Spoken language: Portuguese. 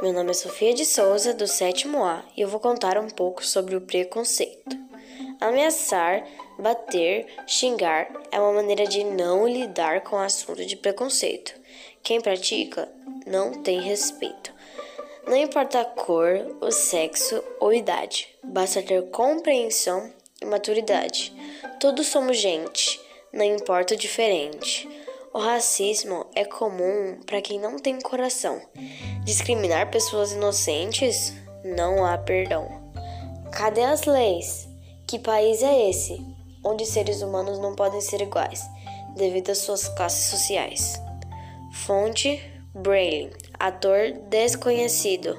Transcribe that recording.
Meu nome é Sofia de Souza, do sétimo A, e eu vou contar um pouco sobre o preconceito. Ameaçar, bater, xingar é uma maneira de não lidar com o assunto de preconceito. Quem pratica não tem respeito. Não importa a cor, o sexo ou idade, basta ter compreensão e maturidade. Todos somos gente, não importa o diferente. O racismo é comum para quem não tem coração. Discriminar pessoas inocentes não há perdão. Cadê as leis? Que país é esse onde seres humanos não podem ser iguais devido às suas classes sociais? Fonte: Braille, ator desconhecido.